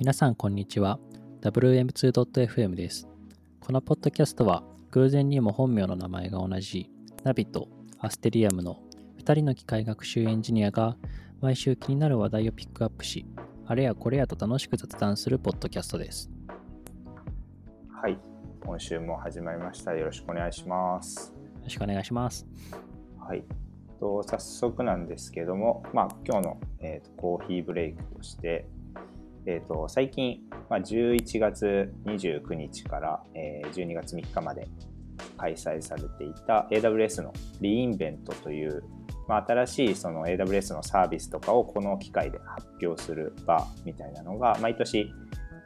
皆さんこんにちは。WM2.fm です。このポッドキャストは偶然にも本名の名前が同じナビとアステリアムの2人の機械学習エンジニアが毎週気になる話題をピックアップしあれやこれやと楽しく雑談するポッドキャストです。はい。今週も始まりました。よろしくお願いします。よろしくお願いします。はい。と早速なんですけども、まあ、今日の、えーと、コーヒーブレイクとして、えーと、最近、まあ、11月29日から、えー、12月3日まで開催されていた AWS のリインベントという、まあ、新しいその AWS のサービスとかをこの機会で発表する場みたいなのが毎年、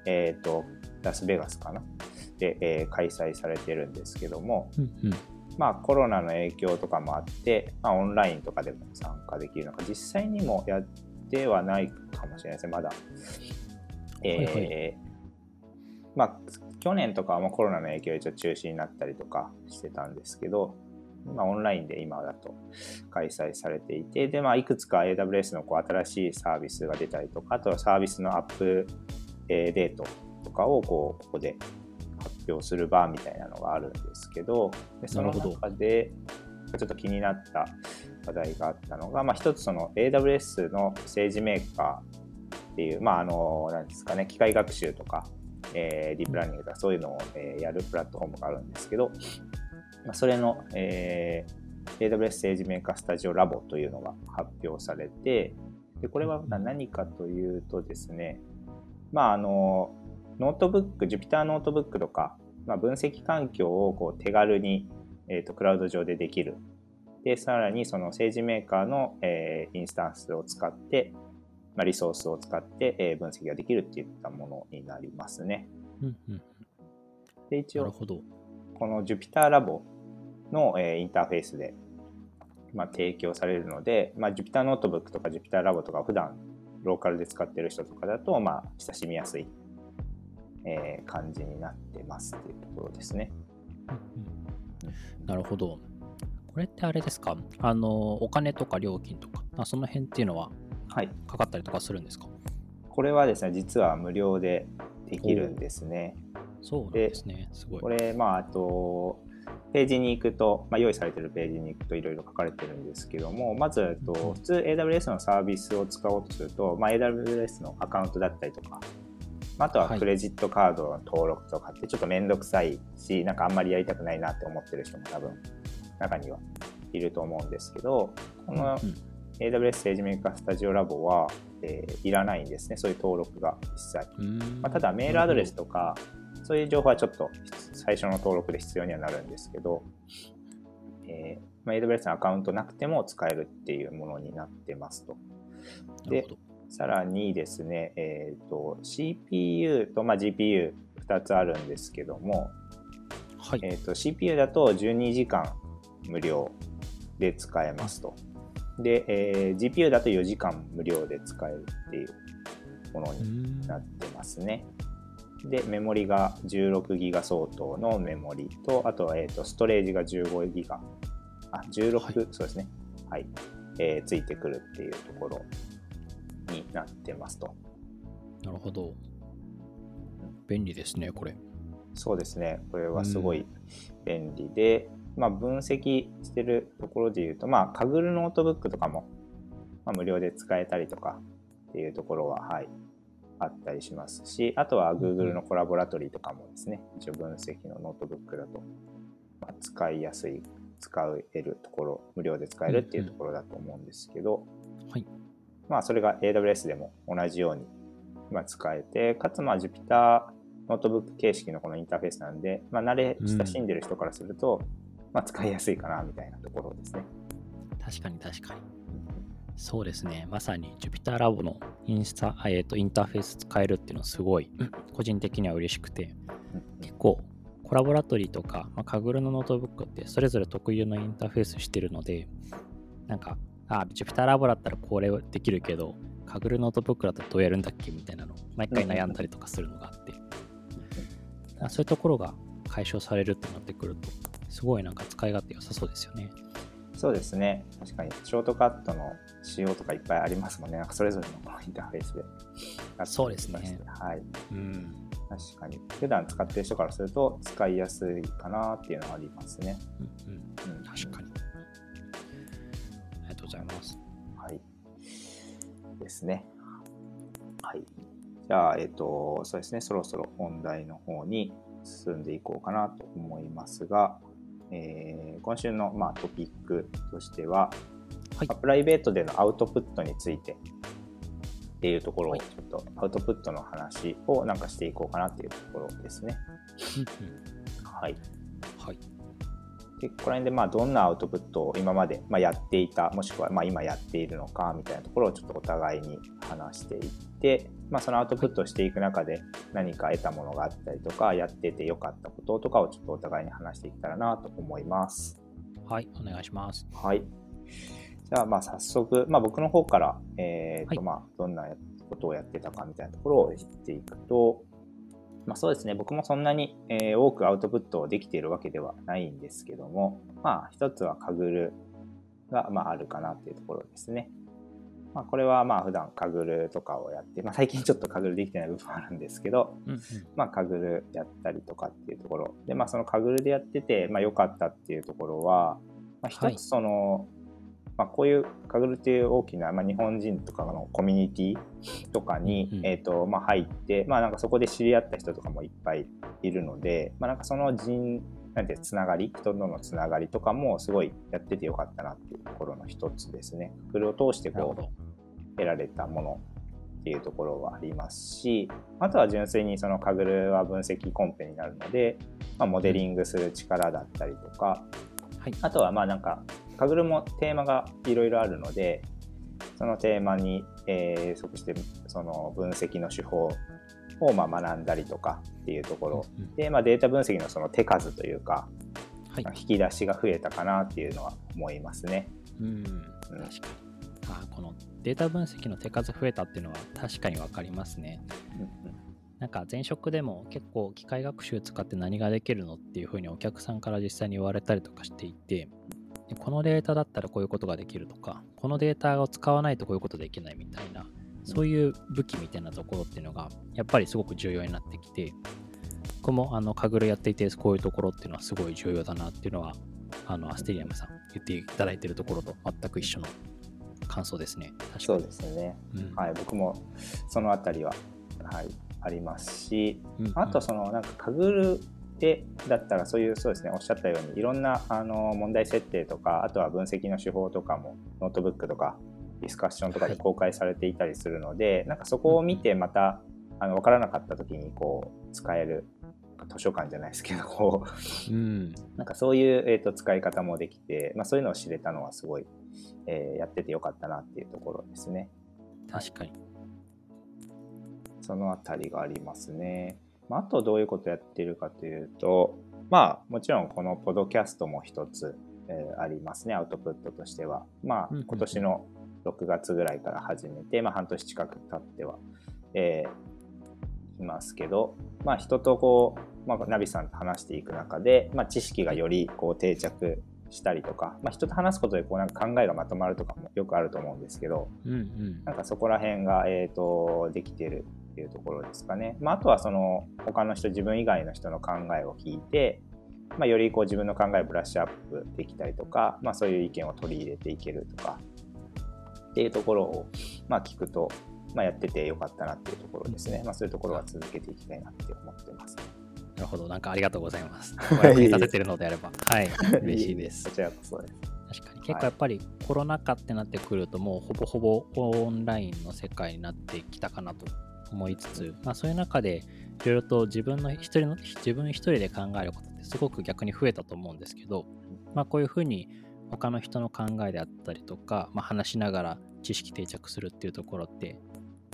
えーと、ラスベガスかな？で、えー、開催されてるんですけども、うんうんまあ、コロナの影響とかもあって、まあ、オンラインとかでも参加できるのか実際にもやってはないかもしれないですねまだ。えー、はい。はい、まあ、去年とかはもうコロナの影響でちょっと中止になったりとかしてたんですけど、まあ、オンラインで今だと開催されていてで、まあ、いくつか AWS のこう新しいサービスが出たりとかあとはサービスのアップデートとかをこうここで発表する場みたいなのがあるんですけどでその中でちょっと気になった話題があったのが、まあ、一つその AWS の SageMaker っていう、まあ、あの、なんですかね、機械学習とか、えー、ディープラーニングとかそういうのを、えー、やるプラットフォームがあるんですけど、まあ、それの、えー、AWS SageMaker Studio Lab というのが発表されて、でこれは何かというとですね、まあ、あの、ノートブック、Jupyter ノートブックとか、まあ、分析環境をこう手軽に、えーと、クラウド上でできる。で、さらにその SageMaker の、えー、インスタンスを使って、まあ、リソースを使って、えー、分析ができるっていったものになりますね。うんうん、で、一応、この Jupyter Lab の、えー、インターフェースで、まあ、提供されるので、まあ、Jupyter ノートブックとか Jupyter ラボとか普段ローカルで使ってる人とかだと、まあ、親しみやすいえー、感じになってますっていうところですね。なるほど。これってあれですか？あの、お金とか料金とか、あその辺っていうのは、はい。かかったりとかするんですか、これはですね、実は無料でできるんですね。そうですね。すごい。これ、まあ、あと、ページに行くと、まあ、用意されてるページに行くといろいろ書かれてるんですけども、まず、と普通 AWS のサービスを使おうとすると、まあ、AWS のアカウントだったりとか、あとはクレジットカードの登録とかってちょっと面倒くさいし、なんかあんまりやりたくないなって思ってる人も多分中にはいると思うんですけど、この AWS 政治メーカースタジオラボは、えー、いらないんですね、そういう登録が一切。まあ、ただメールアドレスとか、そういう情報はちょっと最初の登録で必要にはなるんですけど、えーまあ、AWS のアカウントなくても使えるっていうものになってますと。で、さらにですね、えーと、CPU と、まあ、GPU2 つあるんですけども、はいえーと、CPU だと12時間無料で使えますと。で、えー、GPU だと4時間無料で使えるっていうものになってますね。で、メモリが16ギガ相当のメモリと、あと,、えーと、ストレージが15ギガ、あ、16、はい、そうですね。はい、えー、ついてくるっていうところになってますと。なるほど。便利ですね、これ。そうですね。これはすごい便利で、うん、まあ、分析してるところで言うと、まあ、 Kaggle ノートブックとかも、まあ、無料で使えたりとかっていうところは、はい、あったりしますし、あとは Google のコラボラトリーとかもですね、一応分析のノートブックだと、まあ、使いやすい、使えるところ、無料で使えるっていうところだと思うんですけど、はい。まあ、それが AWS でも同じように今使えて、かつまあ Jupyter ノートブック形式のこのインターフェースなんで、まあ、慣れ親しんでる人からすると、うん、まあ、使いやすいかなみたいなところですね。確かに確かに。そうですね。まさに Jupyter ラボのインスタ、えー、とインターフェース使えるっていうのはすごい、個人的には嬉しくて、結構 Colaboratory とか、まあ、 Kaggle のノートブックってそれぞれ特有のインターフェースしてるので、なんかあ、 Jupyter ラボだったらこれできるけど、 Kaggle ノートブックだとどうやるんだっけみたいなの、毎回悩んだりとかするのがあって、うん、そういうところが解消されるってなってくると、すごいなんか使い勝手良さそうですよね。そうですね。確かに、ショートカットの仕様とかいっぱいありますもんね。なんかそれぞれのインターフェースで。そうですね。はい。うん。確かに。普段使ってる人からすると使いやすいかなっていうのはありますね。うんうん。うん、確かに。ありがとうございます。はい。ですね。はい。じゃあ、えっ、と、そうですね、そろそろ本題の方に進んでいこうかなと思いますが、えー今週の、まあ、トピックとしては、はいまあプライベートでのアウトプットについてっていうところを、はいちょっとアウトプットの話をなんかしていこうかなっていうところですね。はい。はい。でここら辺でまあどんなアウトプットを今までまあやっていたもしくはまあ今やっているのかみたいなところをちょっとお互いに話していって、まあ、そのアウトプットをしていく中で何か得たものがあったりとかやっててよかったこととかをちょっとお互いに話していけたらなと思います。はい。お願いします。はい。じゃあまあ早速、まあ、僕の方から、えーとはいまあ、どんなことをやってたかみたいなところを言っていくと、まあ、そうですね僕もそんなに、えー多くアウトプットできているわけではないんですけどもまあ一つはカグルが、まあ、あるかなっていうところですね。まあ、これはまあ普段カグルとかをやって、まあ、最近ちょっとカグルできてない部分はあるんですけど、うんうん。まあ、カグルやったりとかっていうところで、まあ、そのカグルでやってて、まあ、良かったっていうところは、まあ、はい一つその、まあ、こういうカグルっていう大きな、まあ、日本人とかのコミュニティとかに、うんうんえーとまあ、入って、まあ、なんかそこで知り合った人とかもいっぱいいるので、まあ、なんかその人なんてつながり人とのつながりとかもすごいやっててよかったなっていうところの一つですね。カグルを通してこう。得られたものっていうところはありますしあとは純粋にそのカグルは分析コンペになるので、まあ、モデリングする力だったりとかはい。あとはまあなんかカグルもテーマがいろいろあるのでそのテーマに、えー即してその分析の手法をまあ学んだりとかっていうところうんうんで、まあ、データ分析のその手数というかはい。引き出しが増えたかなっていうのは思いますね。うん。確かに。あこのデータ分析の手数増えたっていうのは確かに分かりますね。なんか前職でも結構機械学習使って何ができるのっていうふうにお客さんから実際に言われたりとかしていてでこのデータだったらこういうことができるとかこのデータを使わないとこういうことできないみたいなそういう武器みたいなところっていうのがやっぱりすごく重要になってきて僕もあのカグルやっていてこういうところっていうのはすごい重要だなっていうのはあのアステリアムさん言っていただいているところと全く一緒の感想ですね。確かに。そうですね。うん。はい、僕もそのあたりは、はい、ありますし、うんうん。あとそのなんか Kaggle でだったらそういうそうですねおっしゃったようにいろんなあの問題設定とかあとは分析の手法とかもノートブックとかディスカッションとかで公開されていたりするので、なんかそこを見てまたあの分からなかった時にこう使える図書館じゃないですけどこううんなんかそういう、えー、と使い方もできて、まあ、そういうのを知れたのはすごい、えーやっててよかったなっていうところですね。確かに。そのあたりがありますね。まあ、あとどういうことやってるかというと、まあもちろんこのポドキャストも一つ、えーありますね、アウトプットとしては。まあ今年の6月ぐらいから始めて、まあ半年近く経っては、えーいますけど、まあ人とこう、まあ、ナビさんと話していく中で、まあ、知識がよりこう定着したりとか、まあ、人と話すことでこうなんか考えがまとまるとかもよくあると思うんですけど、うんうん。なんかそこら辺が、えー、とできてるっていうところですかね。まあ、あとはその他の人自分以外の人の考えを聞いて、まあ、よりこう自分の考えをブラッシュアップできたりとか、まあ、そういう意見を取り入れていけるとかっていうところを、まあ、聞くと、まあ、やっててよかったなっていうところですね。まあ、そういうところは続けていきたいなって思ってます。なるほど。なんかありがとうございます。お役に立ててるのであれば。はい。嬉しいですこ。ちらこそです。確かに。結構やっぱりコロナ禍ってなってくると、もうほぼほぼオンラインの世界になってきたかなと思いつつ、まあそういう中で、いろいろと自分の一人の、自分一人で考えることってすごく逆に増えたと思うんですけど、まあこういうふうに他の人の考えであったりとか、まあ、話しながら知識定着するっていうところって、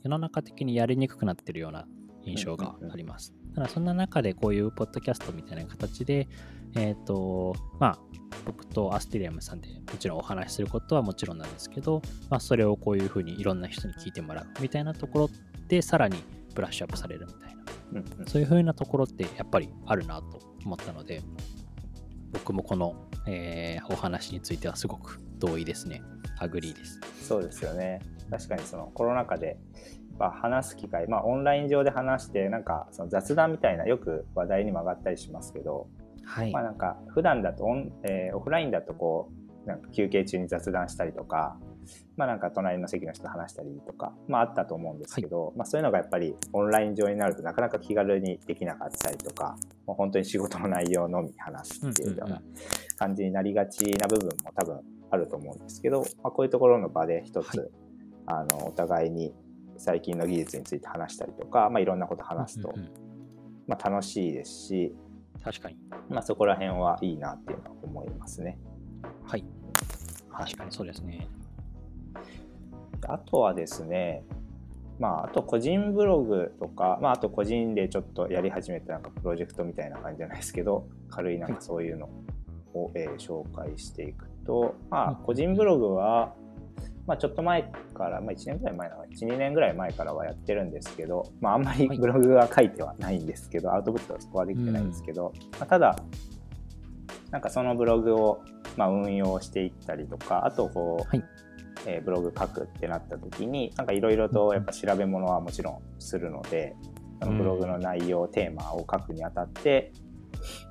世の中的にやりにくくなってるような印象があります。ただそんな中でこういうポッドキャストみたいな形で、えっ、と、まあ、僕とアステリアムさんでもちろんお話しすることはもちろんなんですけど、まあ、それをこういうふうにいろんな人に聞いてもらうみたいなところでさらにブラッシュアップされるみたいなうんうんそういうふうなところってやっぱりあるなと思ったので僕もこの、えーお話についてはすごく同意ですね agree です。そうですよね。確かにそのコロナ禍で、まあ、話す機会、まあ、オンライン上で話してなんかその雑談みたいなよく話題にも上がったりしますけど、はい。まあ、なんか普段だとオン、えーオフラインだとこうなんか休憩中に雑談したりとか、まあ、なんか隣の席の人と話したりとか、まあ、あったと思うんですけど、まあ、そういうのがやっぱりオンライン上になるとなかなか気軽にできなかったりとかもう本当に仕事の内容のみ話すっていうような感じになりがちな部分も多分あると思うんですけど、まあ、こういうところの場で一つ、はいあのお互いに最近の技術について話したりとか、まあ、いろんなこと話すと、うんうんうんまあ、楽しいですし、確かに。まあ、そこら辺はいいなっていうのは思いますね。はい。はい確かにそうですね。あとはですね、まあ、あと個人ブログとか、まあ、あと個人でちょっとやり始めたなんかプロジェクトみたいな感じじゃないですけど、軽いなんかそういうのを、えー紹介していくと、まあ、うん個人ブログは、まあ、ちょっと前から、まあ、1年ぐらい前なのかな1、2年ぐらい前からはやってるんですけど、まあ、あんまりはい。ブログは書いてはないんですけど、アウトプットはそこはできてないんですけど、まあ、ただ、なんかそのブログを、まあ、運用していったりとか、あとこう、はいえーブログ書くってなった時になんかいろいろとやっぱ調べ物はもちろんするので、そのブログの内容、テーマを書くにあたって、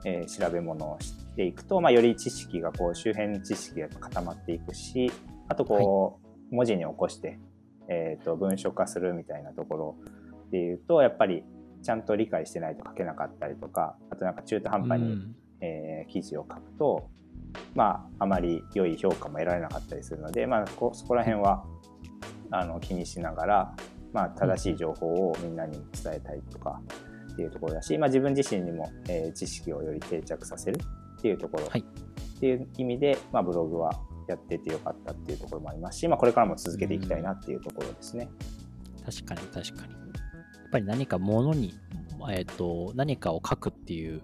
えー調べ物をしていくと、まあ、より知識がこう周辺知識が固まっていくしあとこう、文字に起こして、えー、と文書化するみたいなところでいうとやっぱりちゃんと理解してないと書けなかったりとかあとなんか中途半端に、うん。えー記事を書くと、まあ、あまり良い評価も得られなかったりするので、まあ、こそこら辺はあの気にしながら、まあ、正しい情報をみんなに伝えたいとかっていうところだし、まあ、自分自身にも、えー知識をより定着させるっていうところ、はいっていう意味で、まあ、ブログはやっててよかったっていうところもありますし、まあ、これからも続けていきたいなっていうところですね。確かに確かに。やっぱり何か物に、えっ、と、何かを書くっていう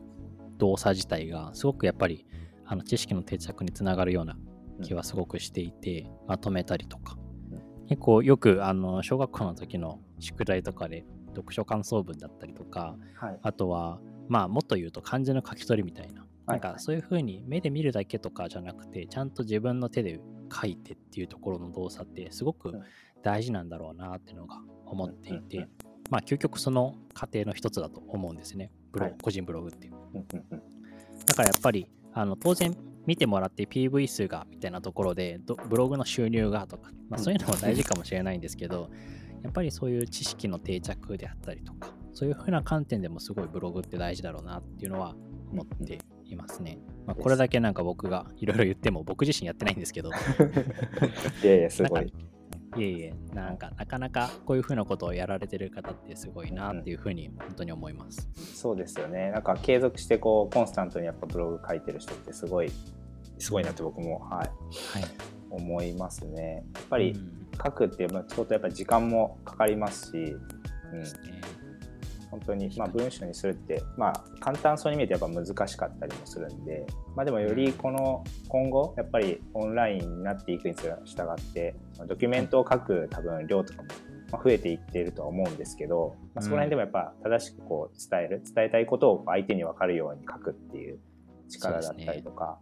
動作自体が、すごくやっぱり、あの知識の定着につながるような気はすごくしていて、まとめたりとか。結構よく、あの、小学校の時の宿題とかで、読書感想文だったりとか、はい、あとは、まあ、もっと言うと漢字の書き取りみたいな。はい。なんかそういう風に目で見るだけとかじゃなくて、ちゃんと自分の手で書いてっていうところの動作ってすごくうん。大事なんだろうなっていうのが思っていて、まあ究極その過程の一つだと思うんですね。ブログはい。個人ブログっていう。だからやっぱりあの当然見てもらって PV 数がみたいなところでどブログの収入がとか、まあ、そういうのも大事かもしれないんですけど、やっぱりそういう知識の定着であったりとかそういう風な観点でもすごいブログって大事だろうなっていうのは思っていますね。まあ、これだけなんか僕がいろいろ言っても僕自身やってないんですけど、いやいや、すごい。いえいえ、なんかなかなかこういう風なことをやられてる方ってすごいなっていう風に本当に思います。そうですよね。なんか継続してこうコンスタントにやっぱブログ書いてる人ってすごいすごいなって僕も、はい、はい。思いますね。やっぱりうん書くっていうまあ相当やっぱ時間もかかりますし、うん。本当にまあ文章にするってまあ簡単そうに見えてやっぱ難しかったりもするんで、まあでもよりこの今後やっぱりオンラインになっていくに従ってドキュメントを書く多分量とかもまあ増えていっているとは思うんですけど、まあ、そこら辺でもやっぱ正しくこう伝える伝えたいことを相手に分かるように書くっていう力だったりとか、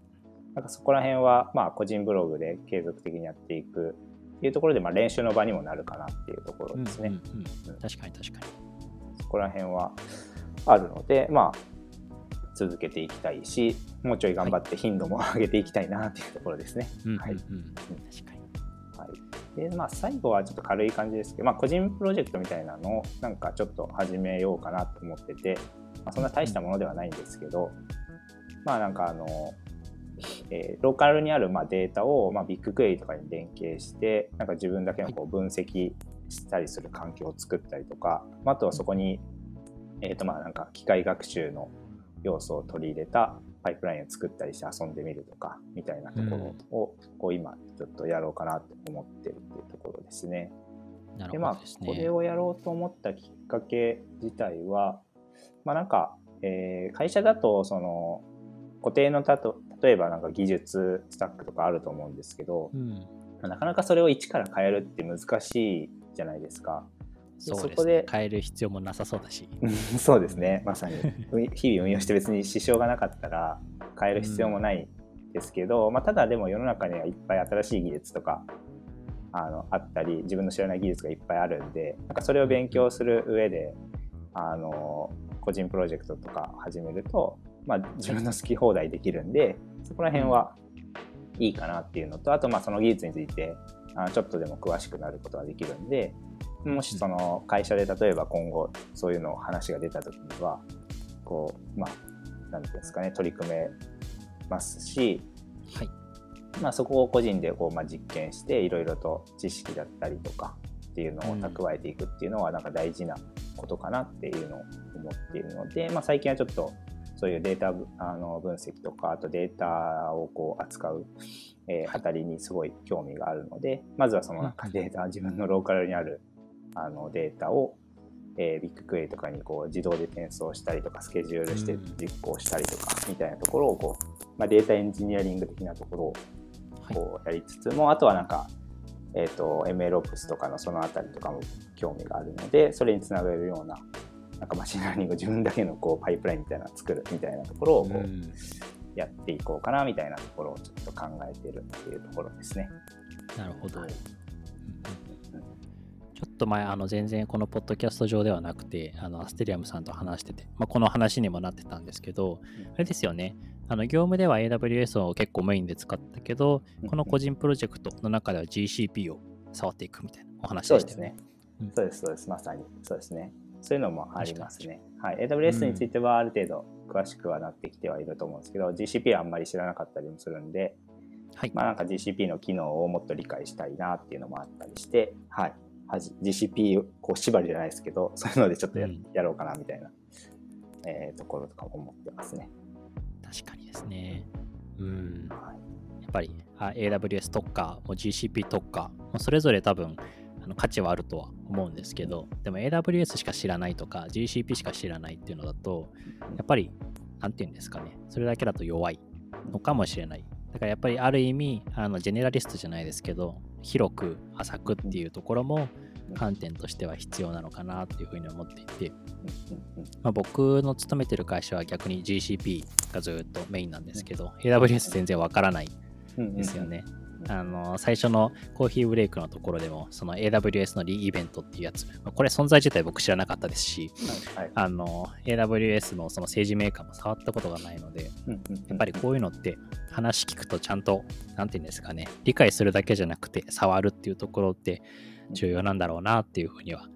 なんかそこら辺はまあ個人ブログで継続的にやっていくっていうところでまあ練習の場にもなるかなっていうところですね。うんうん。うん。確かに確かに。そこら辺はあるので、まあ、続けていきたいし、もうちょい頑張って頻度も上げていきたいなっていうところですね。はい確かに。はい、で、まあ、最後はちょっと軽い感じですけど、まあ、個人プロジェクトみたいなのをなんかちょっと始めようかなと思ってて、まあ、そんな大したものではないんですけど、まあなんかあの、えーローカルにあるまあデータをまあビッグクエリとかに連携して、なんか自分だけのこう分析したりする環境を作ったりとか、まああとはそこに、えーとまあなんか機械学習の要素を取り入れたパイプラインを作ったりして遊んでみるとかみたいなところをこう今ちょっとやろうかなと思ってるっていうところですね。なでまあるほどですね。これをやろうと思ったきっかけ自体はまあなんか、えー会社だとその固定のたと例えばなんか技術スタックとかあると思うんですけどうん、なかなかそれを一から変えるって難しいじゃないですか。そすそこでね。変える必要もなさそうだし。そうですねまさにう日々運用して別に支障がなかったら変える必要もないですけど、まあ、ただでも世の中にはいっぱい新しい技術とかあのあったり自分の知らない技術がいっぱいあるんでなんかそれを勉強する上であの個人プロジェクトとか始めると、まあ、自分の好き放題できるんでそこら辺はいいかなっていうのとあとまあその技術についてあちょっとでも詳しくなることができるんでもしその会社で例えば今後そういうの話が出た時にはこうまあ何ていうんですかね取り組めますし、はい。まあ、そこを個人でこう、まあ、実験していろいろと知識だったりとかっていうのを蓄えていくっていうのはなんか大事なことかなっていうのを思っているので、まあ、最近はちょっとそういうデータあの分析とかあとデータをこう扱う、えー、あたりにすごい興味があるのでまずはそのなん。かデータ自分のローカルにあるあのデータを、えー、ビッグクエリとかにこう自動で転送したりとかスケジュールして実行したりとかみたいなところをこう、まあ、データエンジニアリング的なところをこうやりつつも、はい、あとはなんか、えーと、MLOps とかのそのあたりとかも興味があるのでそれにつなげるようななんか machine learning 自分だけのこうパイプラインみたいなのを作るみたいなところをこうやっていこうかなみたいなところをちょっと考えてるっていうところですね。なるほど。ちょっと前、あの全然このポッドキャスト上ではなくて、あのアステリアムさんと話してて、まあ、この話にもなってたんですけど、あれですよね、あの業務では AWS を結構メインで使ったけど、この個人プロジェクトの中では GCP を触っていくみたいなお話でしたね。そうです、そうです、まさに。そうですね。そういうのもありますね。はい、AWS についてはある程度詳しくはなってきてはいると思うんですけど、うん、GCP はあんまり知らなかったりもするんで、はい、まあなんか GCP の機能をもっと理解したいなっていうのもあったりして、はい、GCP こう縛りじゃないですけど、そういうのでちょっとやうん、やろうかなみたいな、えー、ところとかも思ってますね。確かにですね。うん。はい、やっぱりあ AWS 特化、も GCP 特化、それぞれ多分あの価値はあるとは思うんですけど、でも AWS しか知らないとか GCP しか知らないっていうのだと、やっぱり、なんていうんですかね、それだけだと弱いのかもしれない。だからやっぱりある意味、あのジェネラリストじゃないですけど、広く浅くっていうところも観点としては必要なのかなっていうふうに思っていて、まあ、僕の勤めてる会社は逆に GCP がずっとメインなんですけど、AWS 全然わからないですよね。あの最初のコーヒーブレイクのところでも、その AWS のリイベントっていうやつ、これ存在自体僕知らなかったですし、はいはい、あの AWS のその政治メーカーも触ったことがないので、やっぱりこういうのって話聞くとちゃんと、なんていうんですかね、理解するだけじゃなくて触るっていうところって重要なんだろうなっていうふうには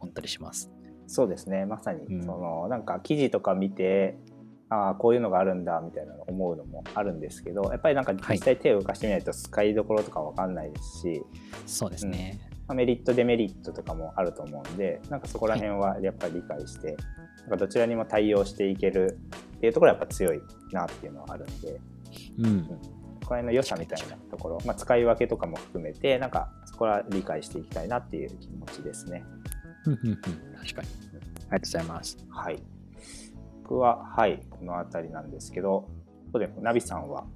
思ったりします。そうですね、まさに、うん、そのなんか記事とか見て、ああこういうのがあるんだみたいなの思うのもあるんですけどやっぱりなんか実際手を動かしてみないと使いどころとか分かんないですし、そうですね、うん、メリットデメリットとかもあると思うんでなんかそこら辺はやっぱり理解して、はい、なんかどちらにも対応していけるっていうところはやっぱ強いなっていうのはあるんで、うん、うん、この辺の良さみたいなところ、まあ、使い分けとかも含めてなんかそこは理解していきたいなっていう気持ちですね。うんうんうん、確かに。ありがとうございます。はい。僕は、はい、この辺りなんですけど、ここでナビさんは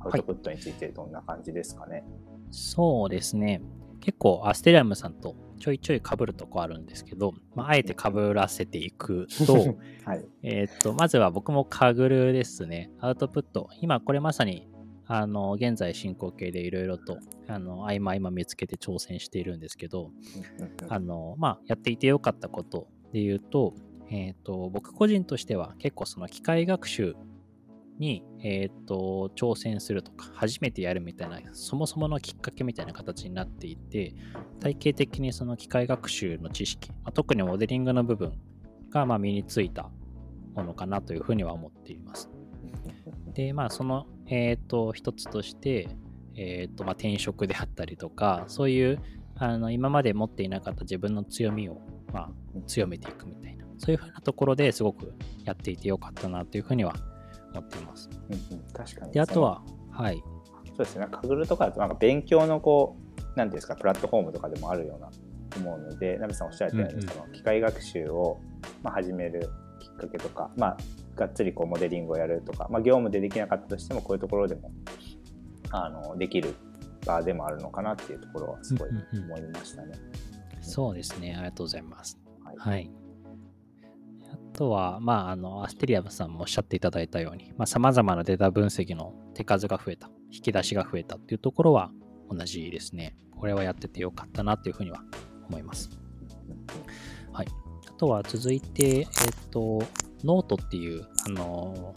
アウトプットについてどんな感じですかね？はい、そうですね。結構アステリアムさんとちょいちょい被るとこあるんですけど、まあ、あえて被らせていくと、はい、えっと、まずは僕もカグルですね。アウトプット。今これまさに、あの、現在進行形でいろいろと、あの、合間合間見つけて挑戦しているんですけど、あの、まあ、やっていてよかったことで言うと、えっ、ー、と、僕個人としては結構その機械学習に、えっ、ー、と、挑戦するとか、初めてやるみたいな、そもそものきっかけみたいな形になっていて、体系的にその機械学習の知識、まあ、特にモデリングの部分がま身についたものかなというふうには思っています。で、まあ、その、えっ、ー、と、一つとして、えっ、と、まあ、転職であったりとか、そういう、あの、今まで持っていなかった自分の強みを、まあ、強めていくみたいな。そういうふうなところですごくやっていてよかったなというふうには思っています。うんうん、確かに。で、あとは、はい。そうですね、カグルとかだとなんか勉強のこう、なんていうんですか、プラットフォームとかでもあるような思うので、ナビさんおっしゃったように、その機械学習を、まあ、始めるきっかけとか、まあ、がっつりこうモデリングをやるとか、まあ、業務でできなかったとしても、こういうところでもあのできる場でもあるのかなっていうところはすごい思いましたね。うんうん、そうですね、ありがとうございます。はい、はいとは、まあ、あの、アステリアムさんもおっしゃっていただいたように、まあ、様々なデータ分析の手数が増えた、引き出しが増えたっていうところは同じですね。これはやっててよかったなっていうふうには思います。はい。あとは続いて、えっ、と、ノートっていう、あの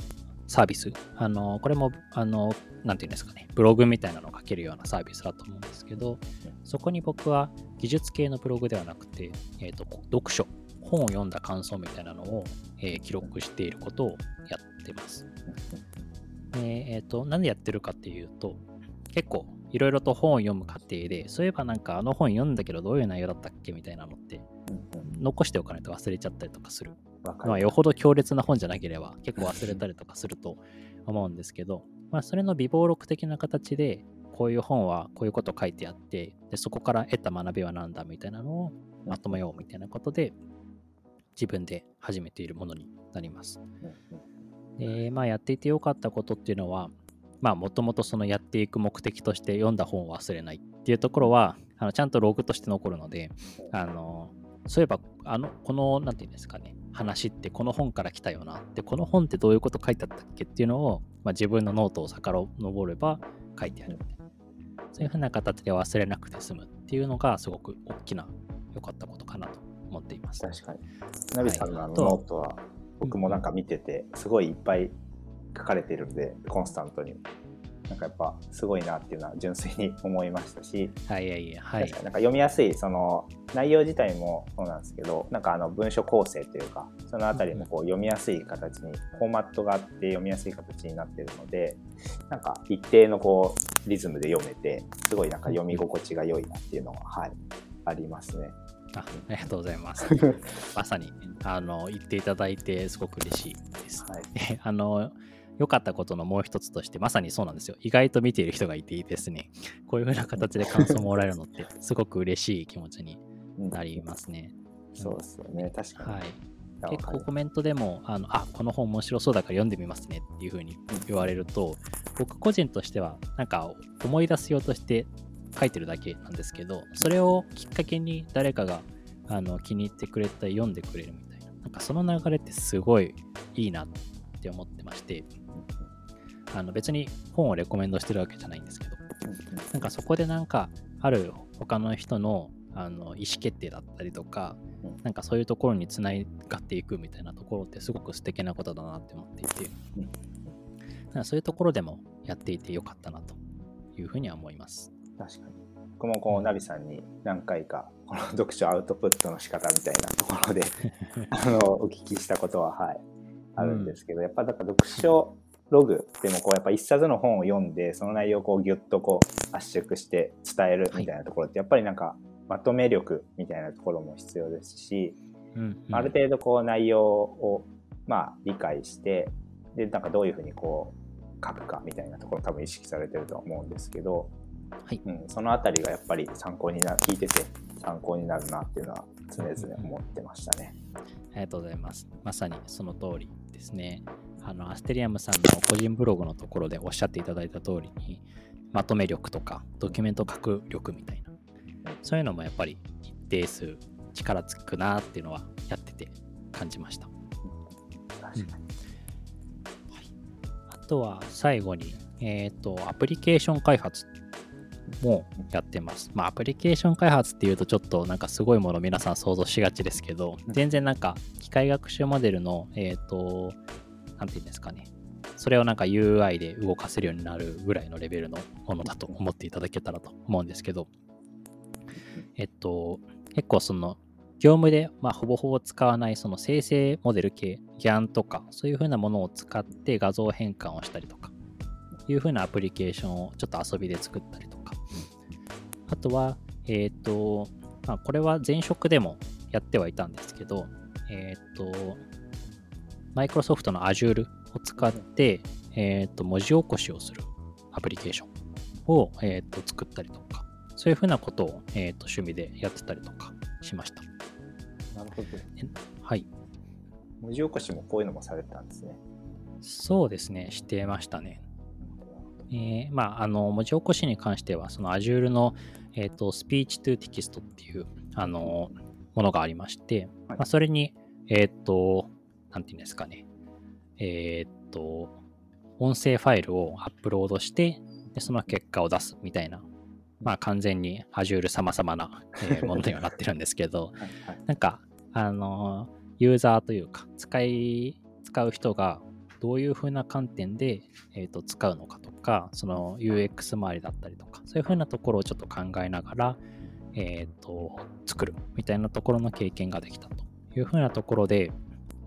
サービス。あのこれも、あのなんていうんですかね、ブログみたいなのを書けるようなサービスだと思うんですけど、そこに僕は技術系のブログではなくて、えっ、と、読書、本を読んだ感想みたいなのを、えー記録していることをやってます。でえっ、と、なんでやってるかっていうと、結構いろいろと本を読む過程で、そういえばなんかあの本読んだけどどういう内容だったっけみたいなのって、残しておかないと忘れちゃったりとかする。まあ、よほど強烈な本じゃなければ結構忘れたりとかすると思うんですけど、まあ、それの微暴録的な形で、こういう本はこういうこと書いてあって、でそこから得た学びは何だみたいなのをまとめようみたいなことで、自分で始めているものになります。で、まあ、やっていてよかったことっていうのは、まあ、もともとそのやっていく目的として読んだ本を忘れないっていうところは、あのちゃんとログとして残るので、あのそういえば、あの、この、なんていうんですかね、話ってこの本から来たよな。で、この本ってどういうこと書いてあったっけっていうのを、まあ、自分のノートを遡れば書いてある。そういうふうな形で忘れなくて済むっていうのが、すごく大きな良かったことかなと思っています。確かに。ナビさんのノートは、僕もなんか見てて、すごいいっぱい書かれてるんで、コンスタントに。なんかやっぱすごいなっていうのは純粋に思いましたし、はい、いやいや、はいなんか読みやすいその内容自体もそうなんですけどなんかあの文書構成というかそのあたりもこう読みやすい形にフォーマットがあって読みやすい形になってるのでなんか一定のこうリズムで読めてすごいなんか読み心地が良いなっていうのは、はい、ありますね。あありがとうございます。まさに、あの、言っていただいて、すごく嬉しいです。はいであの、良かったことのもう一つとして、まさにそうなんですよ。意外と見ている人がいてですね、こういう風な形で感想もらえるのって、すごく嬉しい気持ちにうんなりますね。そうですよね確かに。はい。結構コメントでも、あの、あ、この本面白そうだから読んでみますねっていう風に言われると、僕個人としては、なんか思い出すようとして書いてるだけなんですけど、それをきっかけに誰かがあの気に入ってくれた読んでくれるみたいな、なんかその流れってすごいいいなって思ってまして、あの別に本をレコメンドしてるわけじゃないんですけど、なんかそこでなんかある他の人のあの意思決定だったりとかうん、なんかそういうところにつながっていくみたいなところってすごく素敵なことだなって思っていて、なんかそういうところでもやっていてよかったなというふうには思います。確かに。僕もこうナビさんに何回かこの読書アウトプットの仕方みたいなところで あのお聞きしたことは、はい、あるんですけど、やっぱだから読書ログでもこうやっぱ一冊の本を読んでその内容をこうギュッとこう圧縮して伝えるみたいなところってやっぱりなんかまとめ力みたいなところも必要ですし、うん。ある程度こう内容をまあ理解してでなんかどういうふうにこう書くかみたいなところ多分意識されてると思うんですけど、はいうん、そのあたりがやっぱり参考にな聞いてて参考になるなっていうのは常々思ってましたね。ありがとうございます。まさにその通りですね。あのアステリアムさんの個人ブログのところでおっしゃっていただいた通りに、まとめ力とかドキュメント書く力みたいな、そういうのもやっぱり一定数力つくなっていうのはやってて感じました。確かに。あとは最後に、えっ、と、アプリケーション開発もやってます。まあ、アプリケーション開発っていうとちょっとなんかすごいもの皆さん想像しがちですけど、全然なんか機械学習モデルの、えっ、と、なんていうんですかね。それをなんか UI で動かせるようになるぐらいのレベルのものだと思っていただけたらと思うんですけど、えっと、結構その業務で、まあ、ほぼほぼ使わないその生成モデル系、GAN とか、そういう風なものを使って画像変換をしたりとか、いう風なアプリケーションをちょっと遊びで作ったりとか、あとは、えっ、と、まあ、これは前職でもやってはいたんですけど、えっ、と、マイクロソフトの Azure を使って、えっ、と、文字起こしをするアプリケーションを、えっ、と、作ったりとか、そういう風なことを、えっ、と、趣味でやってたりとかしました。なるほど。はい。文字起こしもこういうのもされてたんですね。そうですね、してましたね。えーまあ、あの、文字起こしに関しては、その Azure の、えっ、と、Speech to Text っていう、あの、ものがありまして、はい。まあ、それに、えっ、と、なんていうんですかね、えっ、と、音声ファイルをアップロードして、でその結果を出すみたいなまあ完全に Azure 様々な、えー ものにはなってるんですけど、はいはい。なんか、あのーユーザーというか、使い、使う人がどういう風な観点で、えーと使うのかとか、その UX 周りだったりとか、そういう風なところをちょっと考えながら、えっ、と、作るみたいなところの経験ができたという風なところで、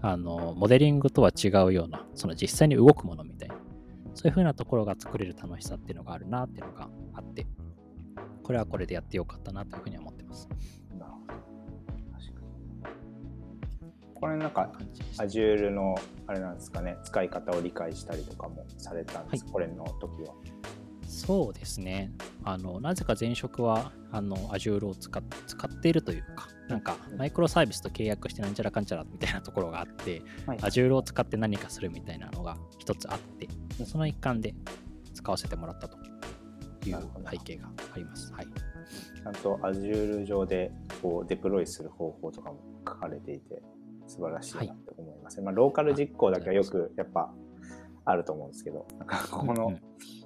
あの、モデリングとは違うような、その実際に動くものみたいな、そういう風なところが作れる楽しさっていうのがあるなっていうのがあって、これはこれでやってよかったなというふうに思ってます。これなんか、Azure のあれなんですかね、使い方を理解したりとかもされたんですか、これの時は。そうですね。あの、なぜか前職は、あの、Azure を使っ使っているというか、なんかう、んマイクロサービスと契約してなんちゃらかんちゃらみたいなところがあって、はい Azure を使って何かするみたいなのが一つあってう、んその一環で使わせてもらったという背景があります。はい。ちゃんと Azure 上でこうデプロイする方法とかも書かれていて、素晴らしいなって思いますね。まあ、ローカル実行だけはよくやっぱあると思うんですけど、なんかここの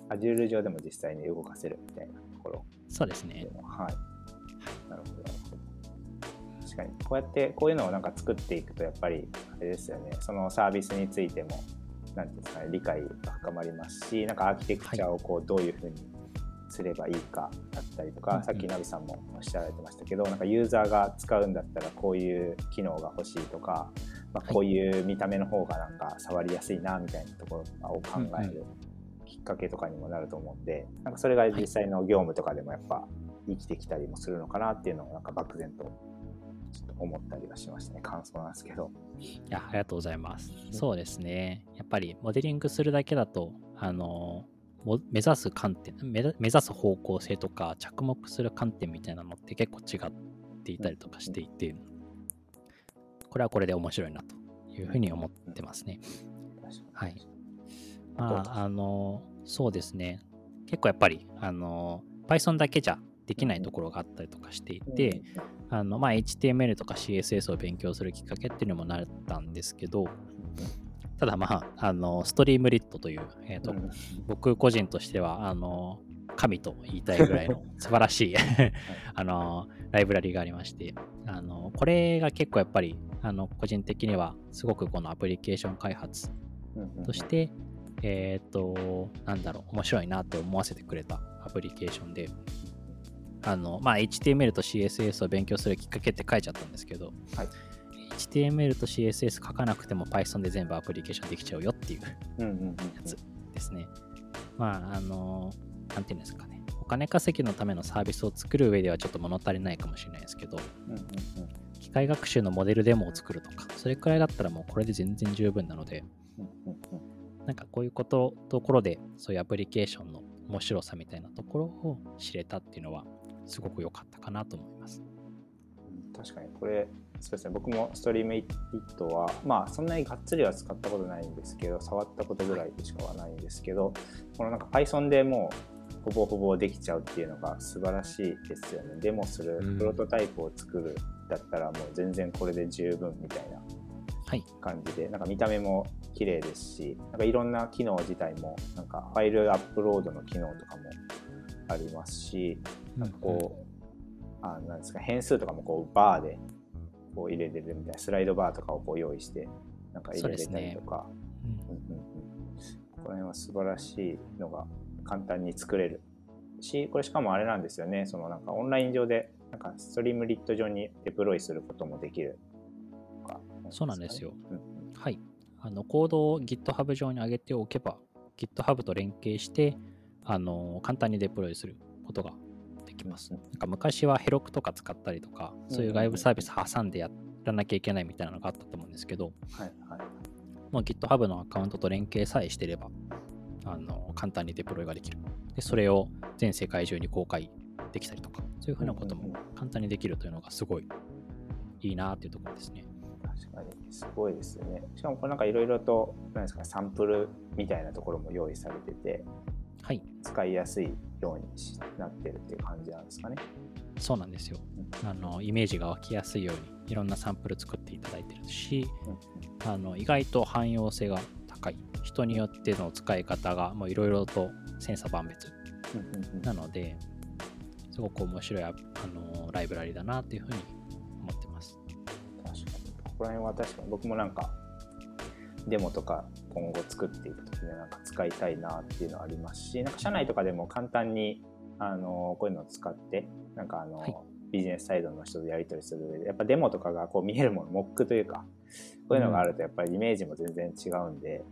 Azure 上でも実際に動かせるみたいなところそうですねは、はい。なるほど、なるほど。確かに、こうやって、こういうのをなんか作っていくと、やっぱり、あれですよね、そのサービスについても、なんていうんですかね、理解が深まりますし、なんかアーキテクチャをこう、どういうふうにすればいいかだったりとか、さっきナビさんもおっしゃられてましたけど、なんかユーザーが使うんだったら、こういう機能が欲しいとか、まあ、こういう見た目の方がなんか触りやすいな、みたいなところとかを考える。きっかけとかにもなると思うんで、なんかそれが実際の業務とかでもやっぱ生きてきたりもするのかなっていうのをなんか漠然とちょっと思ったりはしましたね。感想なんですけど。いや、ありがとうございます。そうですね。やっぱりモデリングするだけだと、あの、も目指す観点目指、す方向性とか、着目する観点みたいなのって結構違っていたりとかしていて、これはこれで面白いなというふうに思ってますね。はい。まあ、あの、そうですね。結構やっぱり、あの、Python だけじゃできないところがあったりとかしていて、あの、まあ、HTML とか CSS を勉強するきっかけっていうのもなったんですけど、ただまあ、あの、ストリームリットという、えっ、と、うん。僕個人としては、あの、神と言いたいぐらいの 素晴らしい あの、ライブラリがありまして、あの、これが結構やっぱり、あの、個人的にはすごくこのアプリケーション開発として、えっ、と、なんだろう、面白いなって思わせてくれたアプリケーションで、あの、まあ、HTML と CSS を勉強するきっかけって書いちゃったんですけど、はい HTML と CSS 書かなくても Python で全部アプリケーションできちゃうよっていうやつですね。まあ、あの、なんていうんですかね。お金稼ぎのためのサービスを作る上ではちょっと物足りないかもしれないですけど、うんうんうん機械学習のモデルデモを作るとか、それくらいだったらもうこれで全然十分なので、うんうんうんなんかこういうこと、ところで、そういうアプリケーションの面白さみたいなところを知れたっていうのは、すごく良かったかなと思います。うん確かにこれそうですね。僕もストリームイットはまあそんなにがっつりは使ったことないんですけど触ったことぐらいでしかはないんですけどこのなんか Python でもうほぼほぼできちゃうっていうのが素晴らしいですよね。デモするうん。プロトタイプを作るだったらもう全然これで十分みたいなはい。感じでなんか見た目も綺麗ですしなんかいろんな機能自体もなんかファイルアップロードの機能とかもありますしなんかこう、あなんですか変数とかもこうバーでこう入れれるみたいなスライドバーとかをこう用意してなんか入れれたりとか、うんうんうんうん。この辺は素晴らしいのが簡単に作れるしこれしかもあれなんですよね。そのなんかオンライン上でなんかストリームリット上にデプロイすることもできるとか。そうなんですよ。うんうん。はい。あの、コードを GitHub 上に上げておけば、GitHub と連携して、あの、簡単にデプロイすることができます。うんなんか昔はヘロクとか使ったりとか、そういう外部サービス挟んでやらなきゃいけないみたいなのがあったと思うんですけど、はいはいもう GitHub のアカウントと連携さえしてれば、あの、簡単にデプロイができる。で、それを全世界中に公開できたりとか、そういうふうなことも簡単にできるというのがすごいいいなっていうところですね。確かにすごいですよねしかもこれなんかいろいろとなんですかサンプルみたいなところも用意されててはい。使いやすいようにしなってるっていう感じなんですかね。そうなんですよ。あのイメージが湧きやすいようにいろんなサンプル作っていただいてるしうんあの意外と汎用性が高い人によっての使い方がもういろいろと千差万別うんうんうんなので、すごく面白いあのライブラリだなっていうふうに思ってます。確かに。ここら辺は確かに僕もなんかデモとか今後作っていくときになんか使いたいなっていうのはありますし、なんか社内とかでも簡単にあのこういうのを使って、なんかあの、はいビジネスサイドの人とやり取りする上で、やっぱデモとかがこう見えるもの、モックというか、こういうのがあるとやっぱりイメージも全然違うんで、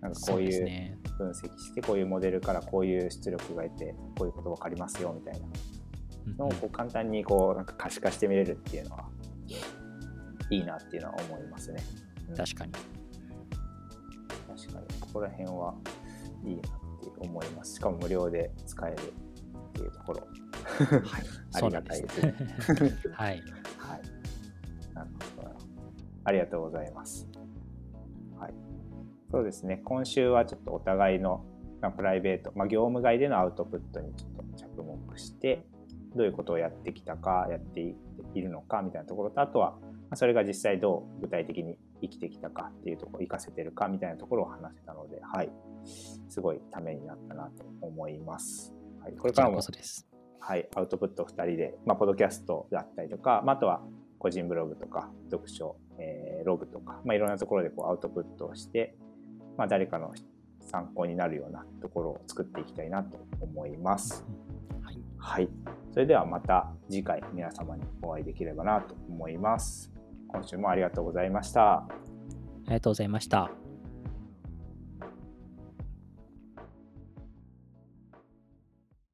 なんかこそうういう。分析して、こういうモデルからこういう出力がいて、こういうこと分かりますよみたいなうんのをこう簡単にこうなんか可視化して見れるっていうのはいいなっていうのは思いますね。うん確かに。ここら辺はいいなって思います。しかも無料で使えるっていうところ。はい。ありがたいでですすね。ね。はい。はい。なるほど。ありがとうございます。はい。そうですね。今週はちょっとお互いの、まあ、プライベート、まあ、業務外でのアウトプットにちょっと着目して、どういうことをやってきたか、やっているのかみたいなところと、あとは、まあそれが実際どう具体的に生きてきたかっていうところ、活かせてるかみたいなところを話せたので、はい。すごいためになったなと思います。はい。これからも。はい、アウトプット2人で、まあ、ポッドキャストだったりとか、まあ、あとは個人ブログとか、読書、えーログとか、まあ、いろんなところでこうアウトプットをして、まあ、誰かの参考になるようなところを作っていきたいなと思います。はい。はい。それではまた次回皆様にお会いできればなと思います。今週もありがとうございました。ありがとうございました。